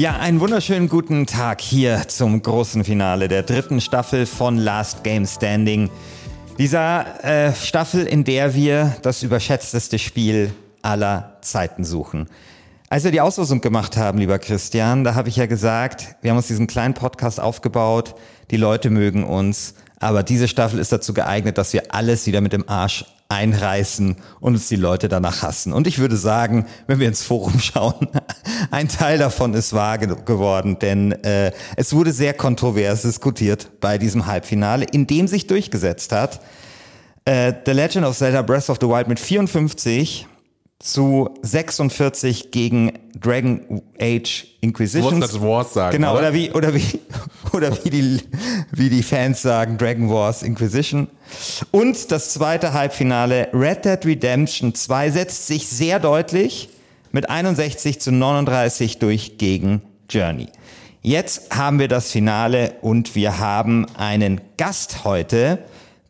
Ja, einen wunderschönen guten Tag hier zum großen Finale der dritten Staffel von Last Game Standing. Dieser äh, Staffel, in der wir das überschätzteste Spiel aller Zeiten suchen. Als wir die Auslosung gemacht haben, lieber Christian, da habe ich ja gesagt, wir haben uns diesen kleinen Podcast aufgebaut, die Leute mögen uns, aber diese Staffel ist dazu geeignet, dass wir alles wieder mit dem Arsch einreißen und uns die Leute danach hassen. Und ich würde sagen, wenn wir ins Forum schauen, ein Teil davon ist wahr geworden, denn äh, es wurde sehr kontrovers diskutiert bei diesem Halbfinale, in dem sich durchgesetzt hat, äh, The Legend of Zelda Breath of the Wild mit 54 zu 46 gegen Dragon Age Inquisition. das Wars sagen. Genau, oder, oder wie, oder wie, oder wie die, wie die Fans sagen, Dragon Wars Inquisition. Und das zweite Halbfinale, Red Dead Redemption 2 setzt sich sehr deutlich mit 61 zu 39 durch gegen Journey. Jetzt haben wir das Finale und wir haben einen Gast heute,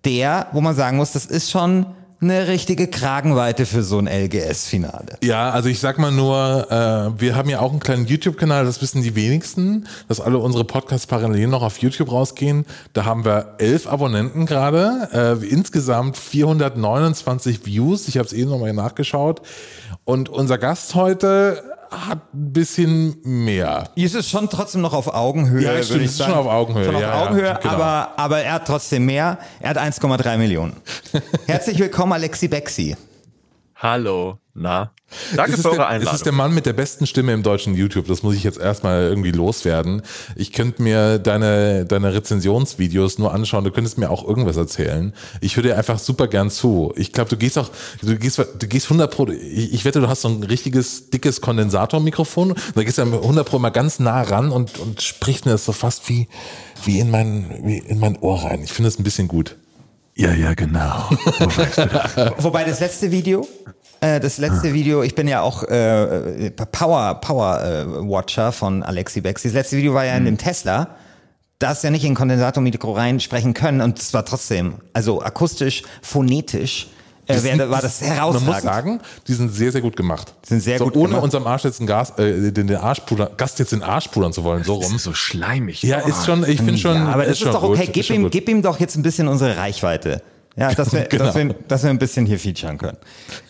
der, wo man sagen muss, das ist schon eine richtige Kragenweite für so ein LGS-Finale. Ja, also ich sag mal nur, äh, wir haben ja auch einen kleinen YouTube-Kanal, das wissen die wenigsten, dass alle unsere Podcasts parallel noch auf YouTube rausgehen. Da haben wir elf Abonnenten gerade, äh, insgesamt 429 Views. Ich habe es eben nochmal nachgeschaut. Und unser Gast heute hat ein bisschen mehr. Es ist schon trotzdem noch auf Augenhöhe. Ja, stimmt, es ist schon auf Augenhöhe. Schon auf ja, Augenhöhe, ja, genau. aber, aber er hat trotzdem mehr. Er hat 1,3 Millionen. Herzlich willkommen, Alexi Bexi. Hallo, na? Danke für eure der, Einladung. Es ist der Mann mit der besten Stimme im deutschen YouTube. Das muss ich jetzt erstmal irgendwie loswerden. Ich könnte mir deine, deine Rezensionsvideos nur anschauen. Du könntest mir auch irgendwas erzählen. Ich höre dir einfach super gern zu. Ich glaube, du gehst auch, du gehst, du gehst 100 Pro, ich, ich wette, du hast so ein richtiges, dickes Kondensatormikrofon. Da gehst du 100 Pro mal ganz nah ran und, und sprichst mir das so fast wie, wie in mein, wie in mein Ohr rein. Ich finde das ein bisschen gut. Ja, ja, genau. Wobei das letzte Video, äh, das letzte Video, ich bin ja auch äh, Power Power äh, Watcher von Alexi Bexi. Das letzte Video war ja in dem Tesla. Da hast du ja nicht in Kondensatormikro reinsprechen können und es war trotzdem, also akustisch, phonetisch, äh, Die wär, sind- war das Man muss herausragend. sagen, die sind sehr, sehr gut gemacht. Sind sehr so, gut ohne gemacht. unserem Arsch jetzt einen Gas, äh, den, den Arschpuder, Gast jetzt den Arsch pudern zu wollen, so Das rum. ist so schleimig. Ja, ist schon, ich finde schon. ja, aber das ist, schon doch okay. ist Gib ihm, gib ihm doch jetzt ein bisschen unsere Reichweite. Ja, dass wir, Genau. dass wir, dass wir ein bisschen hier featuren können.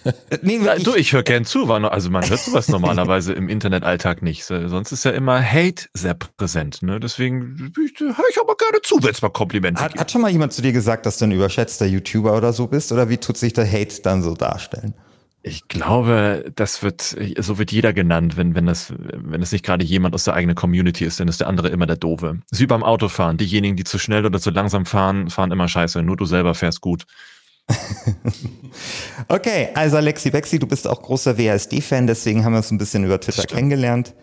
Äh, Nee, Ja, wirklich, du, ich höre gern zu. Also man hört sowas normalerweise im Internetalltag nicht. So, Sonst ist ja immer Hate sehr präsent. Ne? Deswegen höre ich aber gerne zu, wenn es mal Komplimente hat, gibt. hat schon mal jemand zu dir gesagt, dass du ein überschätzter YouTuber oder so bist? Oder wie tut sich der Hate dann so darstellen? Ich glaube, das wird, so wird jeder genannt, wenn, wenn das, wenn es nicht gerade jemand aus der eigenen Community ist, dann ist der andere immer der Doofe. Das ist wie beim Autofahren. Diejenigen, die zu schnell oder zu langsam fahren, fahren immer scheiße. Nur du selber fährst gut. Okay, also Alexi Bexi, du bist auch großer WASD-Fan, deswegen haben wir uns ein bisschen über Twitter Stimmt. kennengelernt.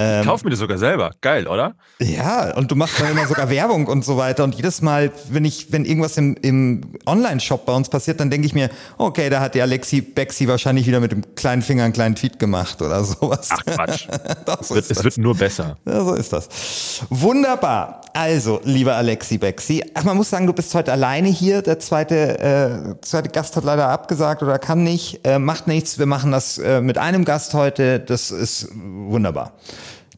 Ich kauf mir das sogar selber. Geil, oder? Ja, und du machst dann immer sogar Werbung und so weiter. Und jedes Mal, wenn ich, wenn irgendwas im, im Online-Shop bei uns passiert, dann denke ich mir, okay, da hat die Alexi Bexi wahrscheinlich wieder mit dem kleinen Finger einen kleinen Tweet gemacht oder sowas. Ach Quatsch. Doch, Es so wird, es wird nur besser. Ja, so ist das. Wunderbar. Also, lieber Alexi Bexi, ach, man muss sagen, du bist heute alleine hier. Der zweite, äh, zweite Gast hat leider abgesagt oder kann nicht. Äh, macht nichts. Wir machen das äh, mit einem Gast heute. Das ist wunderbar.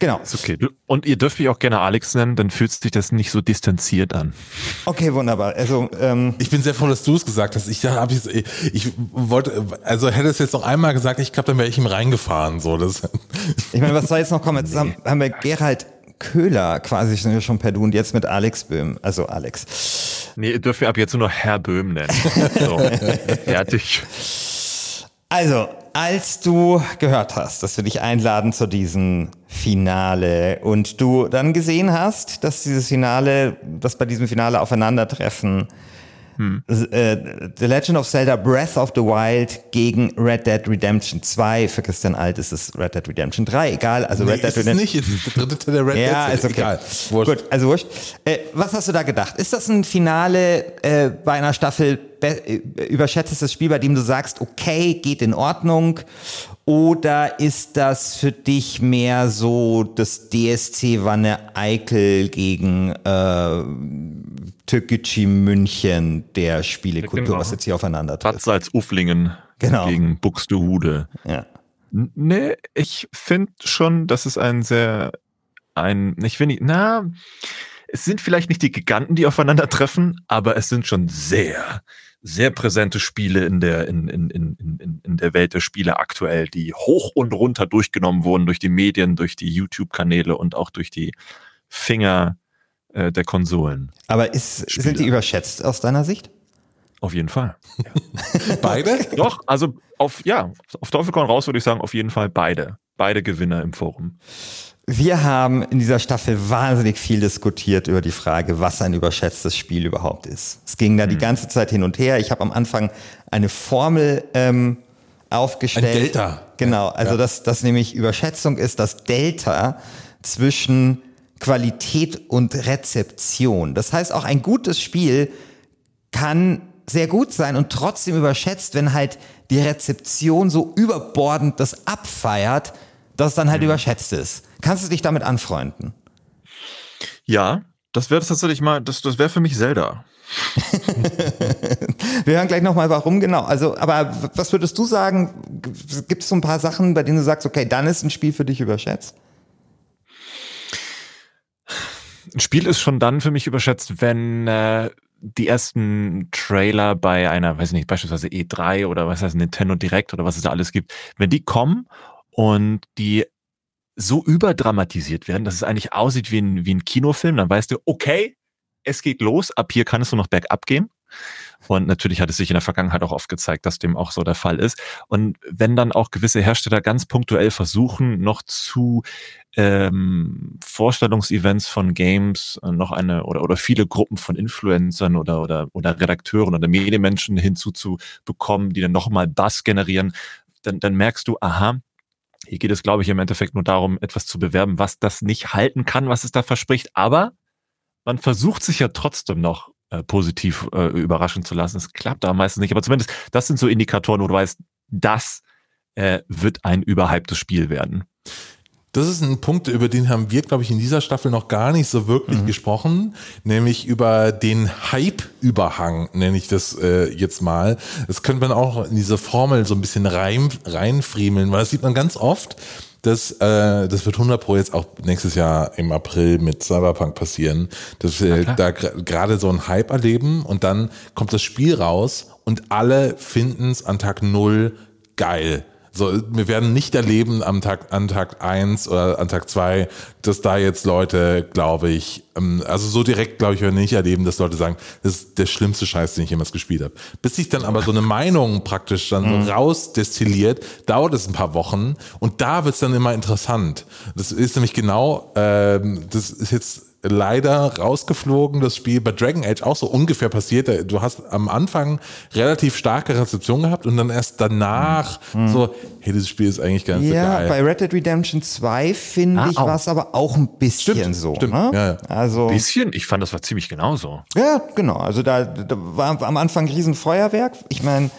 Genau. Ist okay. Und ihr dürft mich auch gerne Alex nennen, dann fühlt sich das nicht so distanziert an. Okay, wunderbar. Also, ähm, Ich bin sehr froh, dass du es gesagt hast. Ich habe ich, ich wollte, also hätte es jetzt noch einmal gesagt, ich glaube, dann wäre ich ihm reingefahren. So, das, ich meine, was soll jetzt noch kommen? Jetzt haben, haben wir Gerald Köhler quasi schon- schon per Du und jetzt mit Alex Böhm. Also Alex. Nee, ihr dürft mich ab jetzt nur noch Herr Böhm nennen. So, fertig. Also, als du gehört hast, dass wir dich einladen zu diesem Finale und du dann gesehen hast, dass dieses Finale, dass bei diesem Finale aufeinandertreffen äh, The Legend of Zelda Breath of the Wild gegen Red Dead Redemption 2. Für Christian Alt ist es Red Dead Redemption 3, egal. Also nee, Red Dead Redemption nicht. Ist der dritte Teil der Red ja, Dead. ist okay. Egal. Wurscht. Gut, also wurscht. Äh, was hast du da gedacht? Ist das ein Finale äh, bei einer Staffel äh, überschätztes Spiel, bei dem du sagst, okay, geht in Ordnung? Oder ist das für dich mehr so das DSC Wanne Eickel gegen äh, Türkgücü München der Spielekultur, Genau. was jetzt hier aufeinander trifft. Salzuflingen Genau. gegen Buxtehude. Ja. Nee, ich finde schon, dass es ein sehr, ein, ich nicht, na, es sind vielleicht nicht die Giganten, die aufeinandertreffen, aber es sind schon sehr, sehr präsente Spiele in der, in, in, in, in, in der Welt der Spiele aktuell, die hoch und runter durchgenommen wurden durch die Medien, durch die YouTube-Kanäle und auch durch die Finger äh, der Konsolen. Aber ist, sind die überschätzt aus deiner Sicht? Auf jeden Fall. Beide? Doch, also auf, ja, auf Teufel komm raus würde ich sagen, auf jeden Fall beide. Beide Gewinner im Forum. Wir haben in dieser Staffel wahnsinnig viel diskutiert über die Frage, was ein überschätztes Spiel überhaupt ist. Es ging da die ganze Zeit hin und her. Ich habe am Anfang eine Formel ähm, aufgestellt. Ein Delta. Genau, also dass das nämlich Überschätzung ist das Delta zwischen Qualität und Rezeption. Das heißt, auch ein gutes Spiel kann sehr gut sein und trotzdem überschätzt, wenn halt die Rezeption so überbordend das abfeiert, dass es dann halt überschätzt ist. Kannst du dich damit anfreunden? Ja, das wäre tatsächlich mal, das, das wäre für mich Zelda. Wir hören gleich nochmal, warum genau. Also, aber was würdest du sagen? Gibt es so ein paar Sachen, bei denen du sagst, okay, dann ist ein Spiel für dich überschätzt? Ein Spiel ist schon dann für mich überschätzt, wenn äh, die ersten Trailer bei einer, weiß ich nicht, beispielsweise E3 oder was heißt Nintendo Direct oder was es da alles gibt, wenn die kommen und die so überdramatisiert werden, dass es eigentlich aussieht wie ein, wie ein Kinofilm, dann weißt du, okay, es geht los, ab hier kann es nur noch bergab gehen. Und natürlich hat es sich in der Vergangenheit auch oft gezeigt, dass dem auch so der Fall ist. Und wenn dann auch gewisse Hersteller ganz punktuell versuchen, noch zu ähm, Vorstellungsevents von Games äh, noch eine oder oder viele Gruppen von Influencern oder oder oder Redakteuren oder Medienmenschen hinzuzubekommen, die dann nochmal Buzz generieren, dann, dann merkst du, aha, hier geht es, glaube ich, im Endeffekt nur darum, etwas zu bewerben, was das nicht halten kann, was es da verspricht. Aber man versucht sich ja trotzdem noch äh, positiv äh, überraschen zu lassen. Es klappt aber meistens nicht. Aber zumindest, das sind so Indikatoren, wo du weißt, das äh, wird ein überhyptes Spiel werden. Das ist ein Punkt, über den haben wir, glaube ich, in dieser Staffel noch gar nicht so wirklich gesprochen, nämlich über den Hype-Überhang, nenne ich das äh, jetzt mal. Das könnte man auch in diese Formel so ein bisschen rein, reinfriemeln, weil das sieht man ganz oft, dass äh, das wird 100 pro jetzt auch nächstes Jahr im April mit Cyberpunk passieren, dass wir da gerade so einen Hype erleben und dann kommt das Spiel raus und alle finden es an Tag null geil. So, wir werden nicht erleben am Tag, an Tag eins oder an Tag zwei, dass da jetzt Leute, glaube ich, ähm, also so direkt, glaube ich, werden wir nicht erleben, dass Leute sagen, das ist der schlimmste Scheiß, den ich jemals gespielt habe. Bis sich dann aber so eine Meinung praktisch dann so rausdestilliert, dauert es ein paar Wochen und da wird es dann immer interessant. Das ist nämlich genau, ähm, das ist jetzt leider rausgeflogen, das Spiel bei Dragon Age auch so ungefähr passiert. Du hast am Anfang relativ starke Rezeption gehabt und dann erst danach so, hey, dieses Spiel ist eigentlich ganz so Ja, geil. bei Red Dead Redemption 2 finde Ah, ich auch. war es aber auch ein bisschen Stimmt, so. stimmt, Ne? ja, ja. Also Bisschen, ich fand, das war ziemlich genauso. Ja, genau. Also da, da war am Anfang ein Riesenfeuerwerk. Ich meine,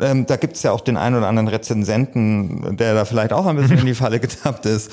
ähm, da gibt's ja auch den einen oder anderen Rezensenten, der da vielleicht auch ein bisschen in die Falle getappt ist.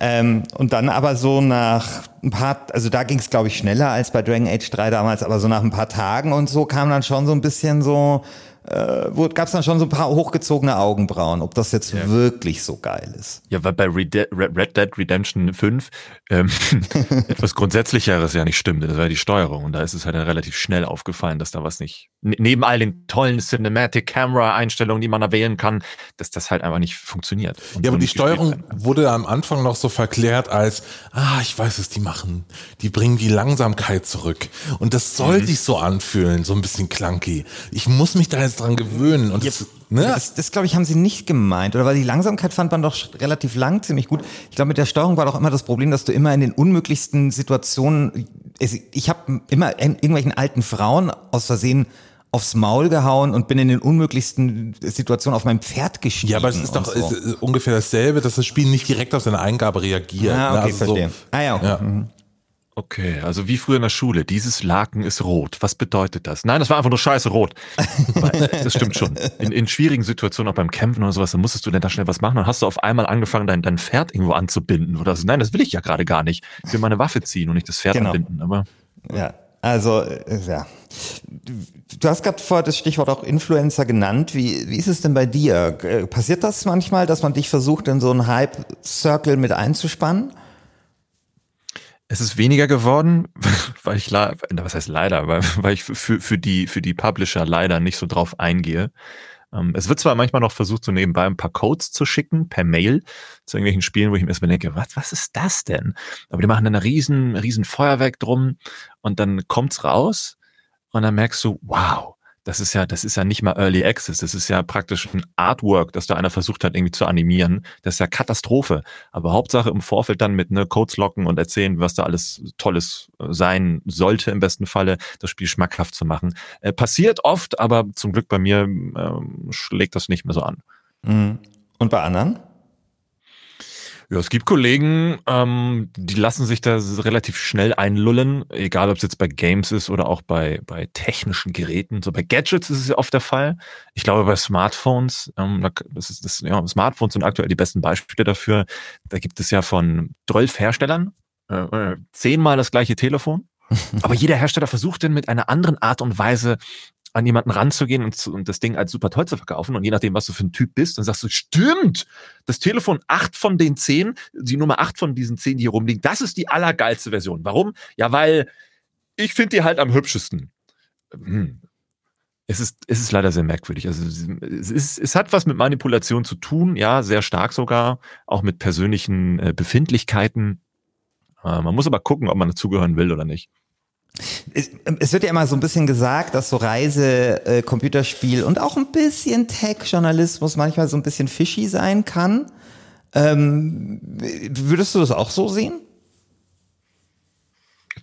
Ähm, und dann aber so nach ein paar, also da ging's glaube ich, schneller als bei Dragon Age 3 damals, aber so nach ein paar Tagen und so kam dann schon so ein bisschen so, äh, gab es dann schon so ein paar hochgezogene Augenbrauen, ob das jetzt wirklich so geil ist. Ja, weil bei Red Dead, Red Dead Redemption 5 ähm, etwas Grundsätzlicheres ja nicht stimmte. Das war ja die Steuerung. Und da ist es halt dann relativ schnell aufgefallen, dass da was nicht, neben all den tollen Cinematic-Camera-Einstellungen, die man da wählen kann, dass das halt einfach nicht funktioniert. Ja, so aber die Steuerung wurde am Anfang noch so verklärt als, ah, ich weiß, was die machen. Die bringen die Langsamkeit zurück. Und das soll Mhm. sich so anfühlen, so ein bisschen clunky. Ich muss mich da jetzt dran gewöhnen. Und das, ne? Das, das glaube ich, haben sie nicht gemeint. Oder weil die Langsamkeit fand man doch relativ lang ziemlich gut. Ich glaube, mit der Steuerung war doch immer das Problem, dass du immer in den unmöglichsten Situationen, es- ich habe immer in irgendwelchen alten Frauen aus Versehen aufs Maul gehauen und bin in den unmöglichsten Situationen auf mein Pferd gestiegen. ja, aber es ist doch so. ist ungefähr dasselbe, dass das Spiel nicht direkt auf seine Eingabe reagiert. Ah, ne? okay, Also so- verstehe. Ah ja, okay. Ja. Mhm. Okay, also wie früher in der Schule. Dieses Laken ist rot. Was bedeutet das? Nein, das war einfach nur scheiße rot. Das stimmt schon. In, in schwierigen Situationen, auch beim Kämpfen oder sowas, dann musstest du dann da schnell was machen. Dann hast du auf einmal angefangen, dein, dein Pferd irgendwo anzubinden. Oder so. Nein, das will ich ja gerade gar nicht. Ich will meine Waffe ziehen und nicht das Pferd Genau. anbinden. Aber Ja. Also, äh, ja. Du hast gerade vorher das Stichwort auch Influencer genannt. Wie, wie ist es denn bei dir? Äh, passiert das manchmal, dass man dich versucht, in so einen Hype-Circle mit einzuspannen? Es ist weniger geworden, weil ich, was heißt leider, weil, weil ich für, für, die, für die Publisher leider nicht so drauf eingehe. Ähm, es wird zwar manchmal noch versucht, so nebenbei ein paar Codes zu schicken, per Mail, zu irgendwelchen Spielen, wo ich mir erstmal denke, was, was ist das denn? Aber die machen dann ein riesen, riesen Feuerwerk drum und dann kommt's raus und dann merkst du, wow, das ist ja, das ist ja nicht mal Early Access, das ist ja praktisch ein Artwork, das da einer versucht hat, irgendwie zu animieren. Das ist ja Katastrophe. Aber Hauptsache im Vorfeld dann mit ne, Codes locken und erzählen, was da alles Tolles äh, sein sollte, im besten Falle, das Spiel schmackhaft zu machen. Äh, passiert oft, aber zum Glück bei mir äh, schlägt das nicht mehr so an. Mhm. Und bei anderen? Ja, es gibt Kollegen, ähm, die lassen sich da relativ schnell einlullen, egal ob es jetzt bei Games ist oder auch bei, bei technischen Geräten. So bei Gadgets ist es ja oft der Fall. Ich glaube, bei Smartphones, ähm, das ist das, ja, Smartphones sind aktuell die besten Beispiele dafür. Da gibt es ja von 12 Herstellern äh, äh, zehnmal das gleiche Telefon. Aber jeder Hersteller versucht denn mit einer anderen Art und Weise an jemanden ranzugehen und, und das Ding als super toll zu verkaufen. Und je nachdem, was du für ein Typ bist, dann sagst du, stimmt, das Telefon acht von den zehn, die Nummer acht von diesen zehn, die hier rumliegen, das ist die allergeilste Version. Warum? Ja, weil ich finde die halt am hübschesten. Hm. Es ist, es ist leider sehr merkwürdig. Also es, ist, es hat was mit Manipulation zu tun, ja, sehr stark sogar, auch mit persönlichen äh, Befindlichkeiten. Äh, man muss aber gucken, ob man dazugehören will oder nicht. Es wird ja immer so ein bisschen gesagt, dass so Reise, äh, Computerspiel und auch ein bisschen Tech-Journalismus manchmal so ein bisschen fishy sein kann. Ähm, würdest du das auch so sehen?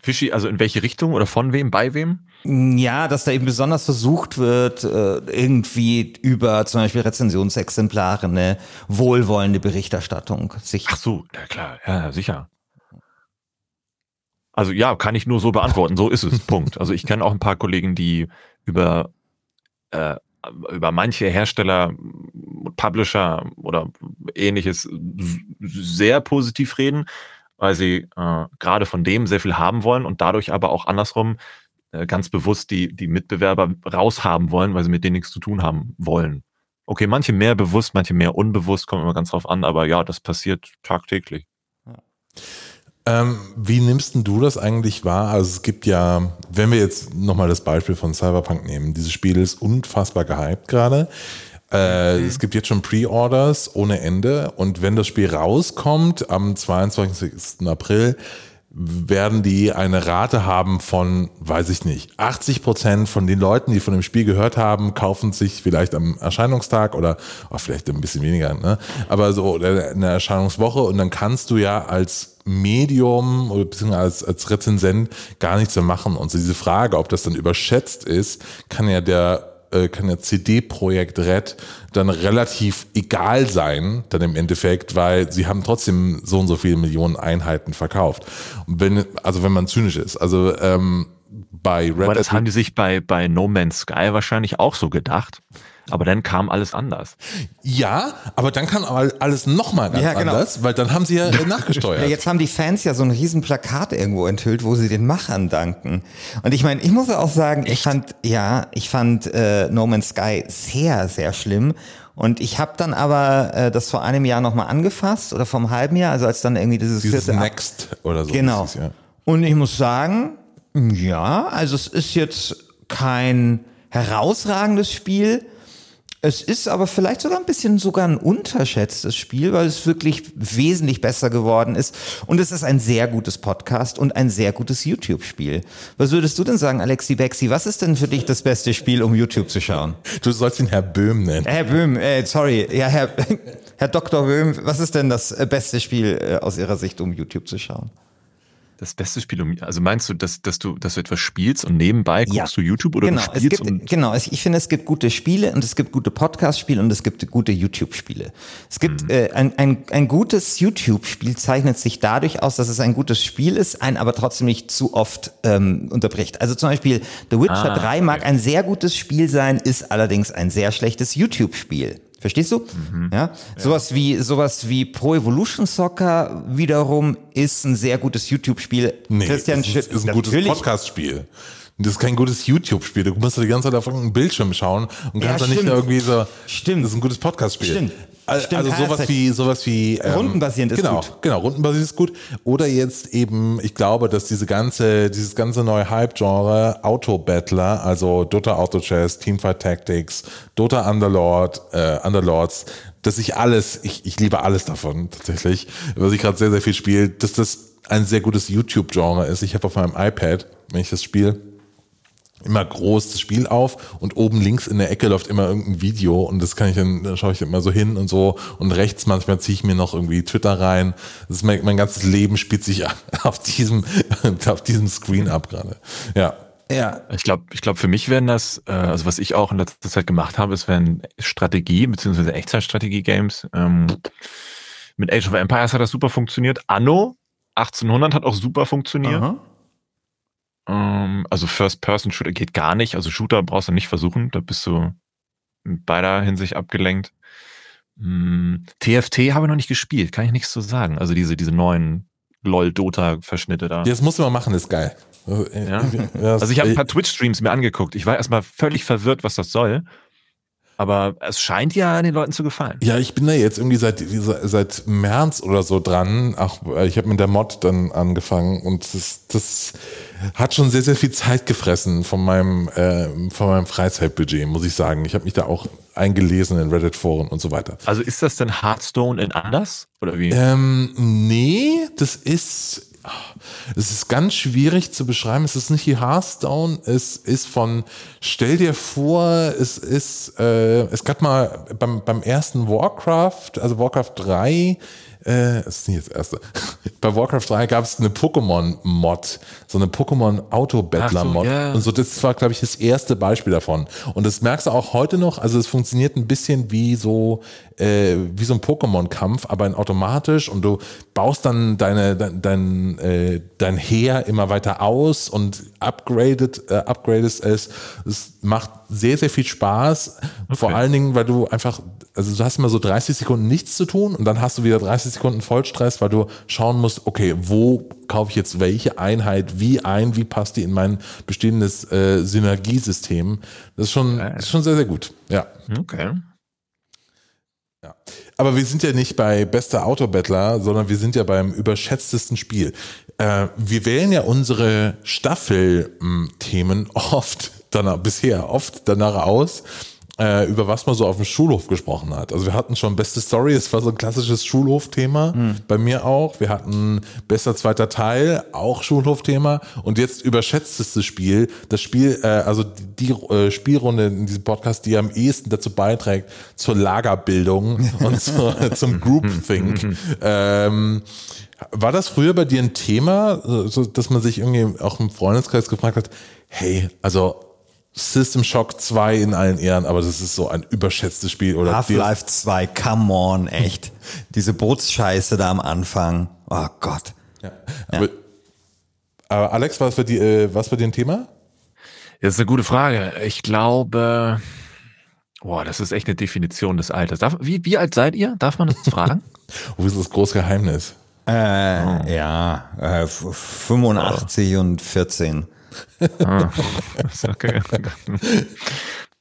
Fishy, also in welche Richtung oder von wem, bei wem? Ja, dass da eben besonders versucht wird, äh, irgendwie über zum Beispiel Rezensionsexemplare eine wohlwollende Berichterstattung sich. Ach so, ja klar, ja, sicher. Also ja, kann ich nur so beantworten. So ist es. Punkt. Also ich kenne auch ein paar Kollegen, die über äh, über manche Hersteller, Publisher oder ähnliches sehr positiv reden, weil sie äh, gerade von dem sehr viel haben wollen und dadurch aber auch andersrum äh, ganz bewusst die, die Mitbewerber raushaben wollen, weil sie mit denen nichts zu tun haben wollen. Okay, manche mehr bewusst, manche mehr unbewusst, kommt immer ganz drauf an, aber ja, das passiert tagtäglich. Ja. Ähm, wie nimmst du das eigentlich wahr? Also es gibt ja, wenn wir jetzt nochmal das Beispiel von Cyberpunk nehmen, dieses Spiel ist unfassbar gehypt gerade. Äh, mhm. Es gibt jetzt schon Pre-Orders ohne Ende und wenn das Spiel rauskommt am 22. April, werden die eine Rate haben von, weiß ich nicht, 80 Prozent von den Leuten, die von dem Spiel gehört haben, kaufen sich vielleicht am Erscheinungstag oder oh, vielleicht ein bisschen weniger, ne? aber so eine Erscheinungswoche und dann kannst du ja als Medium oder beziehungsweise als, als Rezensent gar nichts mehr machen. Und so diese Frage, ob das dann überschätzt ist, kann ja der äh, kann ja CD-Projekt Red dann relativ egal sein, dann im Endeffekt, weil sie haben trotzdem so und so viele Millionen Einheiten verkauft. Und wenn, also wenn man zynisch ist, also ähm, bei Red Aber das haben die sich bei, bei No Man's Sky wahrscheinlich auch so gedacht. Aber dann kam alles anders. Ja, aber dann kam alles nochmal ganz ja, genau. anders, weil dann haben sie ja nachgesteuert. Ja, jetzt haben die Fans ja so ein riesen Plakat irgendwo enthüllt, wo sie den Machern danken. Und ich meine, ich muss auch sagen, Echt? ich fand, ja, ich fand äh, No Man's Sky sehr, sehr schlimm. Und ich habe dann aber äh, das vor einem Jahr nochmal angefasst oder vor einem halben Jahr, also als dann irgendwie dieses, dieses Next oder so. Genau. Es, ja. Und ich muss sagen, ja, also es ist jetzt kein herausragendes Spiel, es ist aber vielleicht sogar ein bisschen sogar ein unterschätztes Spiel, weil es wirklich wesentlich besser geworden ist. Und es ist ein sehr gutes Podcast und ein sehr gutes YouTube-Spiel. Was würdest du denn sagen, Alexi Bexi? Was ist denn für dich das beste Spiel, um YouTube zu schauen? Du sollst ihn Herr Böhm nennen. Herr Böhm, äh, sorry. Ja, Herr, Herr Dr. Böhm, was ist denn das beste Spiel äh, aus Ihrer Sicht, um YouTube zu schauen? Das beste Spiel, um, also meinst du, dass, dass du, dass du etwas spielst und nebenbei guckst ja. du YouTube oder genau, du spielst? Es gibt, genau, ich finde, es gibt gute Spiele und es gibt gute Podcast-Spiele und es gibt gute YouTube-Spiele. Es gibt mhm. äh, ein, ein, ein gutes YouTube-Spiel zeichnet sich dadurch aus, dass es ein gutes Spiel ist, ein aber trotzdem nicht zu oft ähm, unterbricht. Also zum Beispiel The Witcher ah, 3 mag okay. ein sehr gutes Spiel sein, ist allerdings ein sehr schlechtes YouTube-Spiel Verstehst du? Mhm. Ja? Sowas wie, sowas wie Pro Evolution Soccer wiederum ist ein sehr gutes YouTube-Spiel. Nee, Christian ist, ist ein gutes Podcast-Spiel. Das ist kein gutes YouTube-Spiel. Du musst die ganze Zeit auf irgendeinen Bildschirm schauen und kannst ja, dann nicht irgendwie so. Stimmt. Das ist ein gutes Podcast-Spiel. Stimmt. Stimmt, also sowas wie sowas wie ähm, rundenbasierend ist genau, gut. Genau, rundenbasierend ist gut. Oder jetzt eben, ich glaube, dass diese ganze, dieses ganze neue Hype-Genre Auto-Battler, also Dota Auto Chess, Teamfight Tactics, Dota Underlord, äh, Underlords, dass ich alles, ich, ich liebe alles davon tatsächlich, was ich gerade sehr, sehr viel spiele, dass das ein sehr gutes YouTube-Genre ist. Ich habe auf meinem iPad, wenn ich das spiele, immer groß das Spiel auf und oben links in der Ecke läuft immer irgendein Video und das kann ich dann, da schaue ich immer so hin und so und rechts manchmal ziehe ich mir noch irgendwie Twitter rein. Das ist mein, mein ganzes Leben spielt sich auf diesem, auf diesem Screen ab gerade. Ja. Ja. Ich glaube, ich glaube, für mich wären das, äh, also was ich auch in letzter Zeit gemacht habe, ist wären Strategie, beziehungsweise Echtzeitstrategie-Games. Ähm, mit Age of Empires hat das super funktioniert. Anno 1800 hat auch super funktioniert. Aha. Ähm, also First-Person-Shooter geht gar nicht. Also Shooter brauchst du nicht versuchen. Da bist du in beider Hinsicht abgelenkt. Hm, TFT habe ich noch nicht gespielt, kann ich nichts zu sagen. Also diese, diese neuen LOL-Dota-Verschnitte da. Das musst du mal machen, ist geil. Ja? also ich habe ein paar Twitch-Streams mir angeguckt. Ich war erstmal völlig verwirrt, was das soll. Aber es scheint ja den Leuten zu gefallen. Ja, ich bin da jetzt irgendwie seit, seit März oder so dran. Ach, ich habe mit der Mod dann angefangen und das, das hat schon sehr, sehr viel Zeit gefressen von meinem, äh, von meinem Freizeitbudget, muss ich sagen. Ich habe mich da auch eingelesen in Reddit-Foren und so weiter. Also ist das denn Hearthstone in anders? Oder wie? Ähm, nee, das ist es ist ganz schwierig zu beschreiben. Es ist nicht die Hearthstone. Es ist von, stell dir vor, es ist, äh, es gab mal beim, beim ersten Warcraft, also Warcraft 3, äh, das ist nicht das erste. Bei Warcraft 3 gab es eine Pokémon-Mod, so eine Pokémon-Auto-Battler-Mod. So, yeah. Und so, das war, glaube ich, das erste Beispiel davon. Und das merkst du auch heute noch, also es funktioniert ein bisschen wie so, äh, wie so ein Pokémon-Kampf, aber in automatisch und du baust dann deine, dein, dein, äh, dein Heer immer weiter aus und upgraded, äh, upgradest es. Es macht sehr, sehr viel Spaß. Okay. Vor allen Dingen, weil du einfach, also du hast immer so 30 Sekunden nichts zu tun und dann hast du wieder 30 Sekunden Vollstress, weil du schauen musst, okay, wo kaufe ich jetzt welche Einheit wie ein, wie passt die in mein bestehendes äh, Synergiesystem. Das ist schon, ist schon sehr, sehr gut. Ja. Okay. Ja. Aber wir sind ja nicht bei bester Autobattler, sondern wir sind ja beim überschätztesten Spiel. Äh, wir wählen ja unsere Staffelthemen oft danach, bisher oft danach aus, äh, über was man so auf dem Schulhof gesprochen hat. Also wir hatten schon beste Story, es war so ein klassisches Schulhofthema, mhm. bei mir auch. Wir hatten bester zweiter Teil, auch Schulhofthema. Und jetzt überschätztestes Spiel, das Spiel, äh, also die, die äh, Spielrunde in diesem Podcast, die am ehesten dazu beiträgt zur Lagerbildung und zu, zum Groupthink. ähm, war das früher bei dir ein Thema, so, dass man sich irgendwie auch im Freundeskreis gefragt hat, hey, also System Shock 2 in allen Ehren, aber das ist so ein überschätztes Spiel. Oder Half-Life 2, come on, echt. Diese Bootsscheiße da am Anfang. Oh Gott. Ja. Aber, aber Alex, was für, die, äh, was für dir ein Thema? Das ist eine gute Frage. Ich glaube, boah, das ist echt eine Definition des Alters. Darf, wie, wie alt seid ihr? Darf man das fragen? Wo ist das große Geheimnis? Äh, oh. Ja, äh, 85 oh. und 14 ah, okay.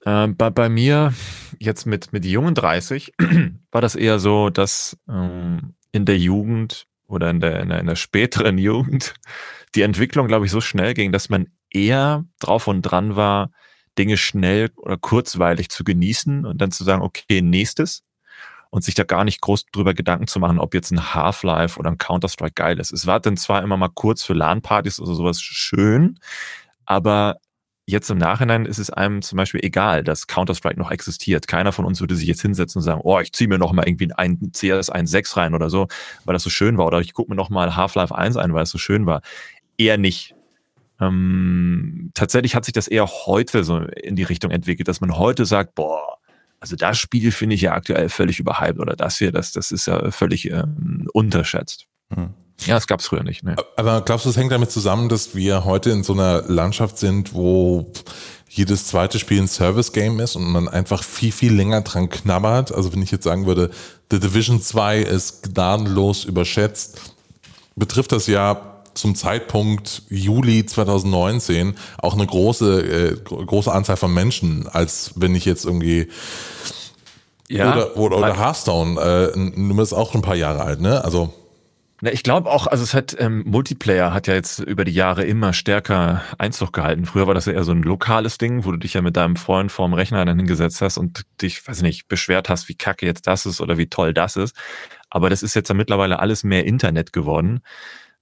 äh, bei, bei mir jetzt mit, mit jungen 30 war das eher so, dass ähm, in der Jugend oder in der, in der, in der späteren Jugend die Entwicklung, glaube ich, so schnell ging, dass man eher drauf und dran war, Dinge schnell oder kurzweilig zu genießen und dann zu sagen, okay, nächstes und sich da gar nicht groß drüber Gedanken zu machen, ob jetzt ein Half-Life oder ein Counter-Strike geil ist. Es war dann zwar immer mal kurz für LAN-Partys oder sowas schön, aber jetzt im Nachhinein ist es einem zum Beispiel egal, dass Counter-Strike noch existiert. Keiner von uns würde sich jetzt hinsetzen und sagen, oh, ich ziehe mir noch mal irgendwie ein CS 1.6 rein oder so, weil das so schön war. Oder ich gucke mir noch mal Half-Life 1 ein, weil es so schön war. Eher nicht. Ähm, tatsächlich hat sich das eher heute so in die Richtung entwickelt, dass man heute sagt, boah, also das Spiel finde ich ja aktuell völlig überhyped oder das hier, das, das ist ja völlig ähm, unterschätzt. Hm. Ja, das gab es früher nicht. Ne? Aber glaubst du, es hängt damit zusammen, dass wir heute in so einer Landschaft sind, wo jedes zweite Spiel ein Service-Game ist und man einfach viel, viel länger dran knabbert. Also wenn ich jetzt sagen würde, The Division 2 ist gnadenlos überschätzt, betrifft das ja zum Zeitpunkt Juli 2019 auch eine große, äh, große Anzahl von Menschen, als wenn ich jetzt irgendwie ja, oder, oder, oder Hearthstone, äh, nur ist auch ein paar Jahre alt, ne? Also na, ich glaube auch, also es hat ähm, Multiplayer hat ja jetzt über die Jahre immer stärker Einzug gehalten. Früher war das ja eher so ein lokales Ding, wo du dich ja mit deinem Freund vorm Rechner dann hingesetzt hast und dich, weiß ich nicht, beschwert hast, wie kacke jetzt das ist oder wie toll das ist. Aber das ist jetzt ja mittlerweile alles mehr Internet geworden.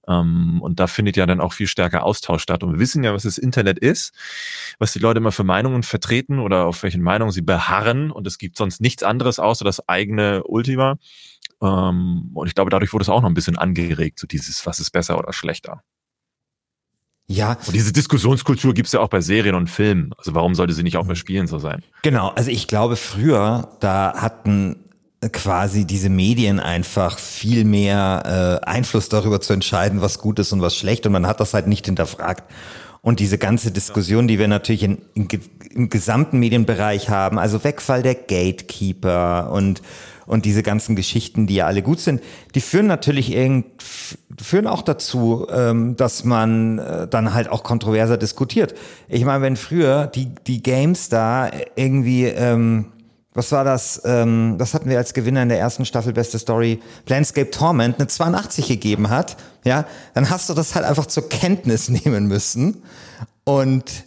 Ähm, und da findet ja dann auch viel stärker Austausch statt. Und wir wissen ja, was das Internet ist, was die Leute immer für Meinungen vertreten oder auf welchen Meinungen sie beharren. Und es gibt sonst nichts anderes außer das eigene Ultima. Ähm, und ich glaube, dadurch wurde es auch noch ein bisschen angeregt, so dieses, was ist besser oder schlechter. Ja. Und diese Diskussionskultur gibt es ja auch bei Serien und Filmen. Also warum sollte sie nicht auch bei Spielen so sein? Genau, also ich glaube früher, da hatten quasi diese Medien einfach viel mehr äh, Einfluss darüber zu entscheiden, was gut ist und was schlecht. Und man hat das halt nicht hinterfragt. Und diese ganze Diskussion, die wir natürlich in, in, im gesamten Medienbereich haben, also Wegfall der Gatekeeper und und diese ganzen Geschichten, die ja alle gut sind, die führen natürlich irgend, führen auch dazu, ähm, dass man äh, dann halt auch kontroverser diskutiert. Ich meine, wenn früher die, die Games da irgendwie, ähm, was war das? Ähm, das hatten wir als Gewinner in der ersten Staffel Beste Story, Planescape Torment, eine 82 gegeben hat, ja, dann hast du das halt einfach zur Kenntnis nehmen müssen. Und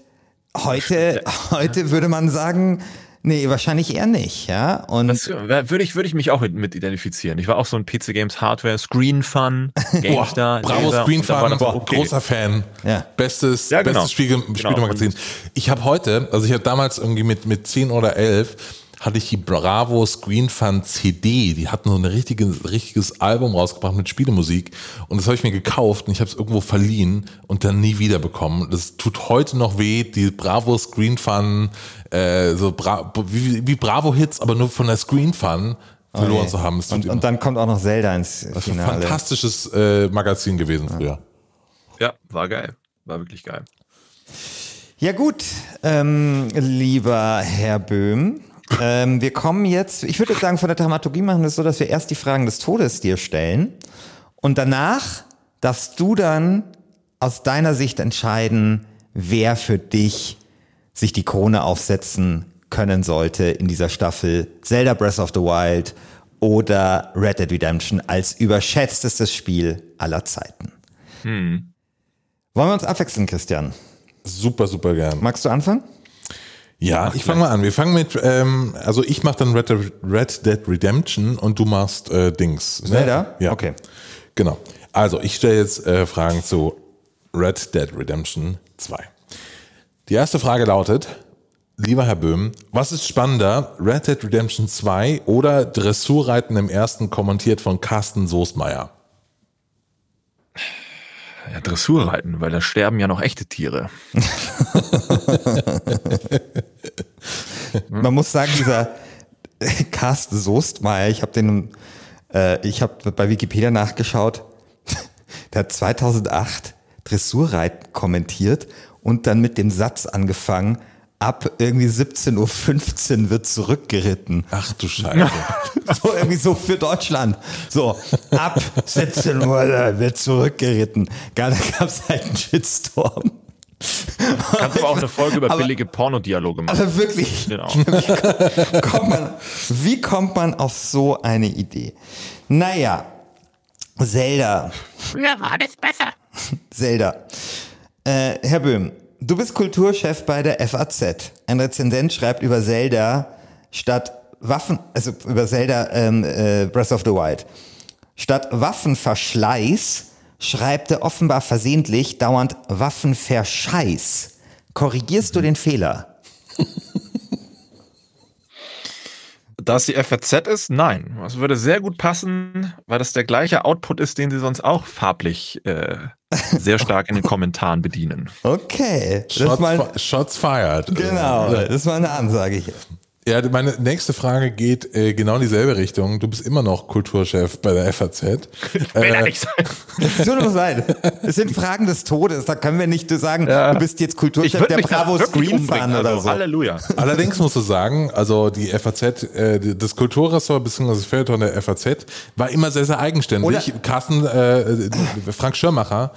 heute, heute würde man sagen, Nee, wahrscheinlich eher nicht, ja. Und das würde ich, würde ich mich auch mit, mit identifizieren. Ich war auch so ein PC Games Hardware, Screen Fun, GameStar. Bravo Laser, Screen Fun, okay. großer Fan. Ja. Bestes, ja, genau. bestes Spiegel, Spiegelmagazin. Genau. Ich habe heute, also ich habe damals irgendwie mit, mit 10 oder 11 hatte ich die Bravo Screen Fun CD. Die hatten so ein richtiges, richtiges Album rausgebracht mit Spielemusik. Und das habe ich mir gekauft und ich habe es irgendwo verliehen und dann nie wieder bekommen. Das tut heute noch weh, die Bravo Screen Fun, äh, so Bra wie, wie Bravo Hits, aber nur von der Screen Fun verloren oh, zu haben. Und, und, dann kommt auch noch Zelda ins das Finale. Das ist ein fantastisches äh, Magazin gewesen ja. früher. Ja, war geil. War wirklich geil. Ja gut, ähm, lieber Herr Böhm, ähm, wir kommen jetzt, ich würde sagen, von der Dramaturgie machen wir es so, dass wir erst die Fragen des Todes dir stellen und danach darfst du dann aus deiner Sicht entscheiden, wer für dich sich die Krone aufsetzen können sollte in dieser Staffel Zelda Breath of the Wild oder Red Dead Redemption als überschätztestes Spiel aller Zeiten. Hm. Wollen wir uns abwechseln, Christian? Super, super gern. Magst du anfangen? Ja, ich fange mal an. Wir fangen mit, ähm, also ich mache dann Red, Red, Dead Redemption und du machst äh, Dings. Ne? Zelda? Ja. Okay. Genau. Also ich stelle jetzt äh, Fragen zu Red Dead Redemption 2. Die erste Frage lautet, lieber Herr Böhm, was ist spannender, Red Dead Redemption 2 oder Dressurreiten im ersten kommentiert von Carsten Soßmeier? Ja, Dressurreiten, weil da sterben ja noch echte Tiere. Man muss sagen, dieser Carsten Soestmeier, ich habe den, äh, ich habe bei Wikipedia nachgeschaut, der hat 2008 Dressurreiten kommentiert und dann mit dem Satz angefangen, ab irgendwie 17.15 Uhr wird zurückgeritten. Ach du Scheiße. so irgendwie so für Deutschland. So, ab 17 Uhr wird zurückgeritten. Gar da gab es halt einen Shitstorm. Kannst du auch eine Folge über aber, billige Pornodialoge machen. Aber wirklich, genau. wie, kommt man, wie kommt man auf so eine Idee? Naja, Zelda. Früher war das besser. Zelda. Äh, Herr Böhm, Du bist Kulturchef bei der FAZ. Ein Rezendent schreibt über Zelda statt Waffen, also über Zelda ähm, äh, Breath of the Wild. Statt Waffenverschleiß schreibt er offenbar versehentlich dauernd Waffenverscheiß. Korrigierst du den Fehler? Da es die FAZ ist, nein. Das würde sehr gut passen, weil das der gleiche Output ist, den sie sonst auch farblich äh, sehr stark in den Kommentaren bedienen. Okay. Shots, mal, Shots fired. Genau, das ist mal eine Ansage hier. Ja, meine nächste Frage geht äh, genau in dieselbe Richtung. Du bist immer noch Kulturchef bei der FAZ. Will er Äh, nicht sein. Es tut uns leid. Es sind Fragen des Todes. Da können wir nicht sagen, du bist jetzt Kulturchef der da Bravo Screen Fun oder also so. Halleluja. Allerdings musst du sagen, also die FAZ, äh, das Kulturressort bzw. das Feuilleton der FAZ war immer sehr, sehr eigenständig. Oder- Carsten, äh, Frank Schirmacher,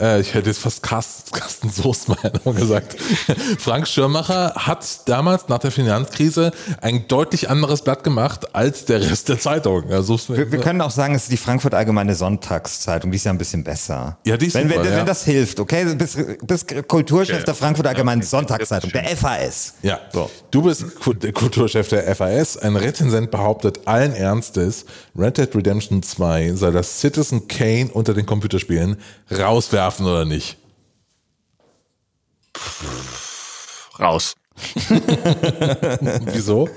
äh, ich hätte jetzt fast Carsten, Carsten Soßmeier gesagt. Frank Schirmacher hat damals nach der Finanzkrise ein deutlich anderes Blatt gemacht als der Rest der Zeitung. Also, Wir, wir können auch sagen, es ist die Frankfurt Allgemeine Sonntagszeitung. Die ist ja ein bisschen besser. Ja, die ist wenn, super, wenn, ja. wenn das hilft, okay? Du bist, bist Kulturchef Okay. der Frankfurt Allgemeinen Ja. Sonntagszeitung, der FAS. Ja, du bist Kulturchef der FAS. Ein Rezensent behauptet allen Ernstes, Red Dead Redemption 2 soll das Citizen Kane unter den Computerspielen rauswerfen oder nicht? Raus. Wieso?